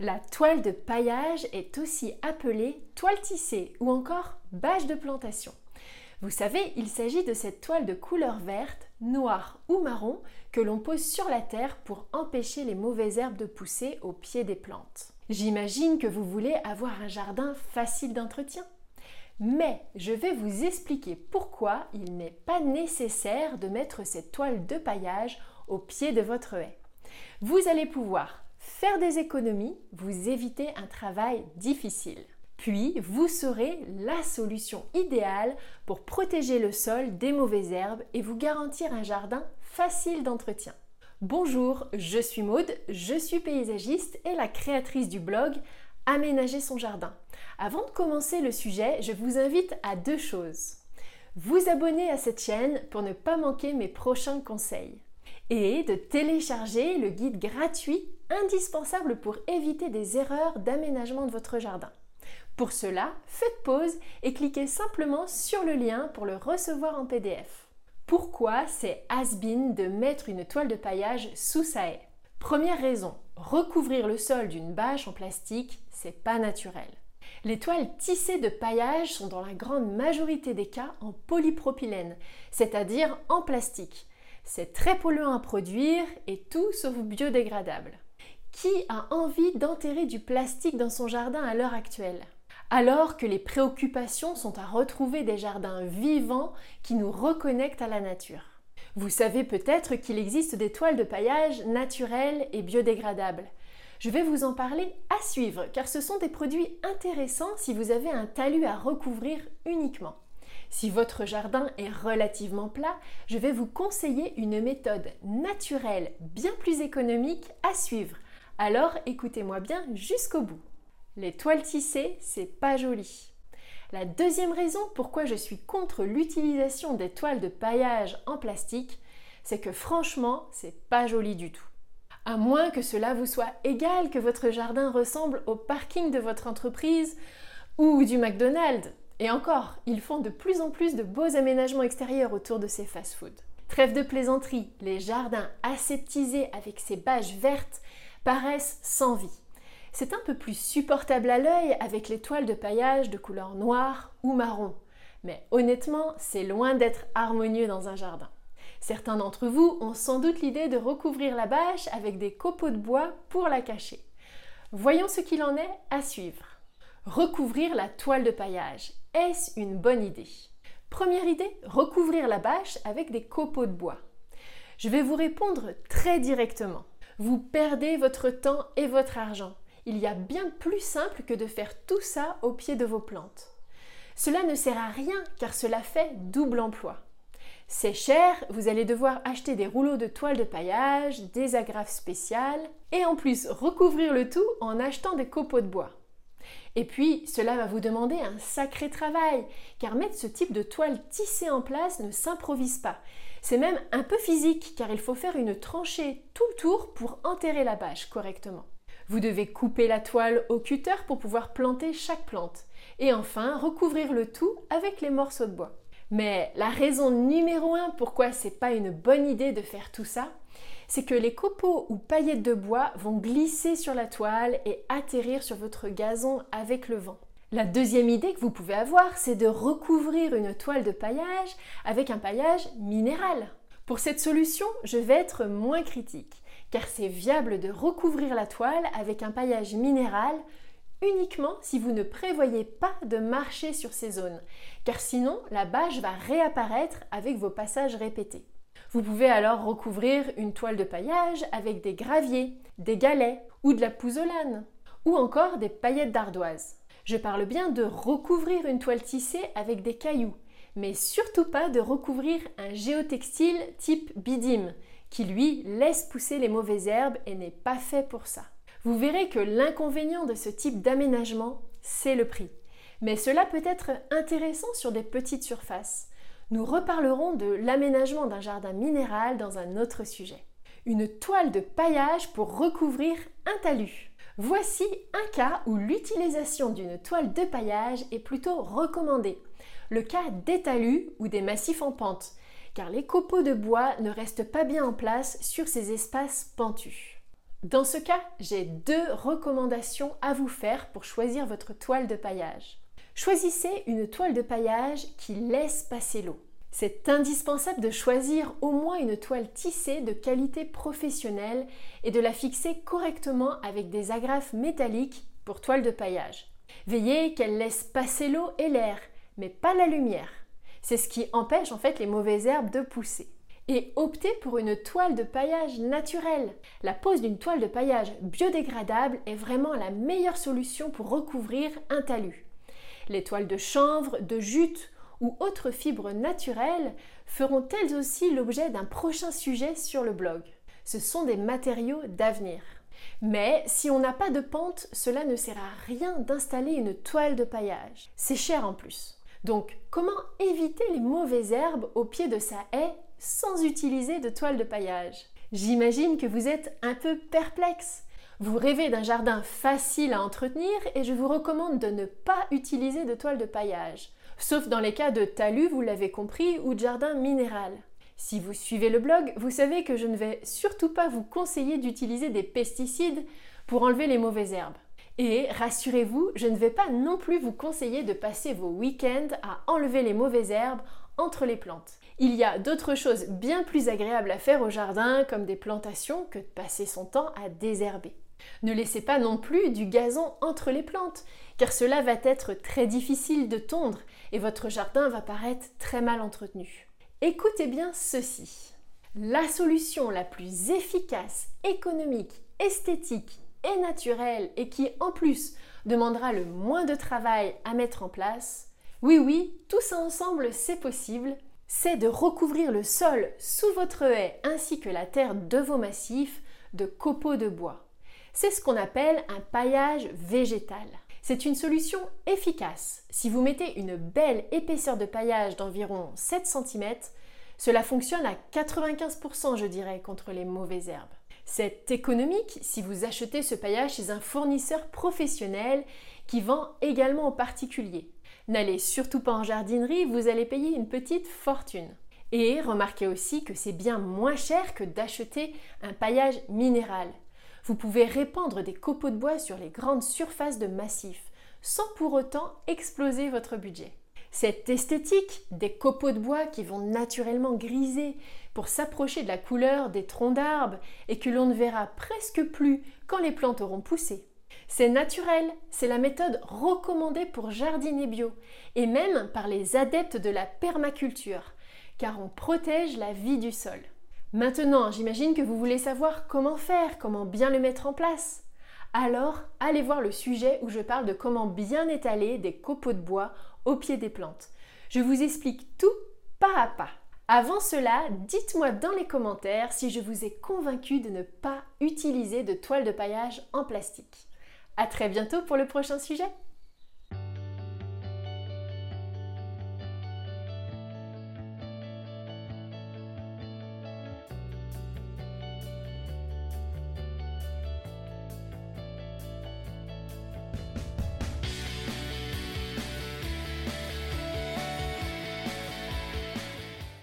La toile de paillage est aussi appelée toile tissée ou encore bâche de plantation. Vous savez, il s'agit de cette toile de couleur verte, noire ou marron que l'on pose sur la terre pour empêcher les mauvaises herbes de pousser au pied des plantes. J'imagine que vous voulez avoir un jardin facile d'entretien. Mais je vais vous expliquer pourquoi il n'est pas nécessaire de mettre cette toile de paillage au pied de votre haie. Vous allez pouvoir des économies, vous éviter un travail difficile. Puis, vous serez la solution idéale pour protéger le sol des mauvaises herbes et vous garantir un jardin facile d'entretien. Bonjour, je suis Maude, je suis paysagiste et la créatrice du blog Aménager son jardin. Avant de commencer le sujet, je vous invite à deux choses. Vous abonner à cette chaîne pour ne pas manquer mes prochains conseils et de télécharger le guide gratuit indispensable pour éviter des erreurs d'aménagement de votre jardin. Pour cela, faites pause et cliquez simplement sur le lien pour le recevoir en PDF. Pourquoi c'est has-been de mettre une toile de paillage sous sa haie? Première raison, recouvrir le sol d'une bâche en plastique, c'est pas naturel. Les toiles tissées de paillage sont dans la grande majorité des cas en polypropylène, c'est-à-dire en plastique. C'est très polluant à produire et tout sauf biodégradable. Qui a envie d'enterrer du plastique dans son jardin à l'heure actuelle? Alors que les préoccupations sont à retrouver des jardins vivants qui nous reconnectent à la nature. Vous savez peut-être qu'il existe des toiles de paillage naturelles et biodégradables. Je vais vous en parler à suivre car ce sont des produits intéressants si vous avez un talus à recouvrir uniquement. Si votre jardin est relativement plat, je vais vous conseiller une méthode naturelle bien plus économique à suivre. Alors écoutez-moi bien jusqu'au bout. Les toiles tissées, c'est pas joli. La deuxième raison pourquoi je suis contre l'utilisation des toiles de paillage en plastique, c'est que franchement, c'est pas joli du tout. À moins que cela vous soit égal que votre jardin ressemble au parking de votre entreprise ou du McDonald's. Et encore, ils font de plus en plus de beaux aménagements extérieurs autour de ces fast-foods. Trêve de plaisanterie, les jardins aseptisés avec ces bâches vertes paraissent sans vie. C'est un peu plus supportable à l'œil avec les toiles de paillage de couleur noire ou marron. Mais honnêtement, c'est loin d'être harmonieux dans un jardin. Certains d'entre vous ont sans doute l'idée de recouvrir la bâche avec des copeaux de bois pour la cacher. Voyons ce qu'il en est à suivre. Recouvrir la toile de paillage. Est-ce une bonne idée? Première idée, recouvrir la bâche avec des copeaux de bois. Je vais vous répondre très directement. Vous perdez votre temps et votre argent il y a bien plus simple que de faire tout ça au pied de vos plantes. Cela ne sert à rien car cela fait double emploi. C'est cher, vous allez devoir acheter des rouleaux de toile de paillage, des agrafes spéciales et en plus recouvrir le tout en achetant des copeaux de bois. Et puis, cela va vous demander un sacré travail, car mettre ce type de toile tissée en place ne s'improvise pas. C'est même un peu physique, car il faut faire une tranchée tout le tour pour enterrer la bâche correctement. Vous devez couper la toile au cutter pour pouvoir planter chaque plante. Et enfin, recouvrir le tout avec les morceaux de bois. Mais la raison numéro un pourquoi c'est pas une bonne idée de faire tout ça, c'est que les copeaux ou paillettes de bois vont glisser sur la toile et atterrir sur votre gazon avec le vent. La deuxième idée que vous pouvez avoir, c'est de recouvrir une toile de paillage avec un paillage minéral. Pour cette solution, je vais être moins critique car c'est viable de recouvrir la toile avec un paillage minéral uniquement si vous ne prévoyez pas de marcher sur ces zones, car sinon la bâche va réapparaître avec vos passages répétés. Vous pouvez alors recouvrir une toile de paillage avec des graviers, des galets ou de la pouzzolane, ou encore des paillettes d'ardoise. Je parle bien de recouvrir une toile tissée avec des cailloux, mais surtout pas de recouvrir un géotextile type bidim, qui lui laisse pousser les mauvaises herbes et n'est pas fait pour ça. Vous verrez que l'inconvénient de ce type d'aménagement, c'est le prix. Mais cela peut être intéressant sur des petites surfaces. Nous reparlerons de l'aménagement d'un jardin minéral dans un autre sujet. Une toile de paillage pour recouvrir un talus. Voici un cas où l'utilisation d'une toile de paillage est plutôt recommandée. Le cas des talus ou des massifs en pente, car les copeaux de bois ne restent pas bien en place sur ces espaces pentus. Dans ce cas, j'ai deux recommandations à vous faire pour choisir votre toile de paillage. Choisissez une toile de paillage qui laisse passer l'eau. C'est indispensable de choisir au moins une toile tissée de qualité professionnelle et de la fixer correctement avec des agrafes métalliques pour toile de paillage. Veillez qu'elle laisse passer l'eau et l'air, mais pas la lumière. C'est ce qui empêche en fait les mauvaises herbes de pousser. Et optez pour une toile de paillage naturelle. La pose d'une toile de paillage biodégradable est vraiment la meilleure solution pour recouvrir un talus. Les toiles de chanvre, de jute ou autres fibres naturelles feront elles aussi l'objet d'un prochain sujet sur le blog. Ce sont des matériaux d'avenir. Mais si on n'a pas de pente, cela ne sert à rien d'installer une toile de paillage. C'est cher en plus. Donc, comment éviter les mauvaises herbes au pied de sa haie sans utiliser de toile de paillage? J'imagine que vous êtes un peu perplexe. Vous rêvez d'un jardin facile à entretenir et je vous recommande de ne pas utiliser de toile de paillage sauf dans les cas de talus, vous l'avez compris, ou de jardin minéral. Si vous suivez le blog, vous savez que je ne vais surtout pas vous conseiller d'utiliser des pesticides pour enlever les mauvaises herbes. Et rassurez-vous, je ne vais pas non plus vous conseiller de passer vos week-ends à enlever les mauvaises herbes entre les plantes. Il y a d'autres choses bien plus agréables à faire au jardin, comme des plantations, que de passer son temps à désherber. Ne laissez pas non plus du gazon entre les plantes, car cela va être très difficile de tondre et votre jardin va paraître très mal entretenu. Écoutez bien ceci. La solution la plus efficace, économique, esthétique et naturelle et qui en plus demandera le moins de travail à mettre en place, oui oui, tout ça ensemble c'est possible, c'est de recouvrir le sol sous votre haie ainsi que la terre de vos massifs de copeaux de bois. C'est ce qu'on appelle un paillage végétal. C'est une solution efficace. Si vous mettez une belle épaisseur de paillage d'environ 7 cm, cela fonctionne à 95% je dirais contre les mauvaises herbes. C'est économique si vous achetez ce paillage chez un fournisseur professionnel qui vend également aux particuliers. N'allez surtout pas en jardinerie, vous allez payer une petite fortune. Et remarquez aussi que c'est bien moins cher que d'acheter un paillage minéral. Vous pouvez répandre des copeaux de bois sur les grandes surfaces de massifs, sans pour autant exploser votre budget. Cette esthétique des copeaux de bois qui vont naturellement griser pour s'approcher de la couleur des troncs d'arbres et que l'on ne verra presque plus quand les plantes auront poussé. C'est naturel, c'est la méthode recommandée pour jardiner bio et même par les adeptes de la permaculture, car on protège la vie du sol. Maintenant, j'imagine que vous voulez savoir comment faire, comment bien le mettre en place. Alors, allez voir le sujet où je parle de comment bien étaler des copeaux de bois au pied des plantes. Je vous explique tout pas à pas. Avant cela, dites-moi dans les commentaires si je vous ai convaincu de ne pas utiliser de toile de paillage en plastique. A très bientôt pour le prochain sujet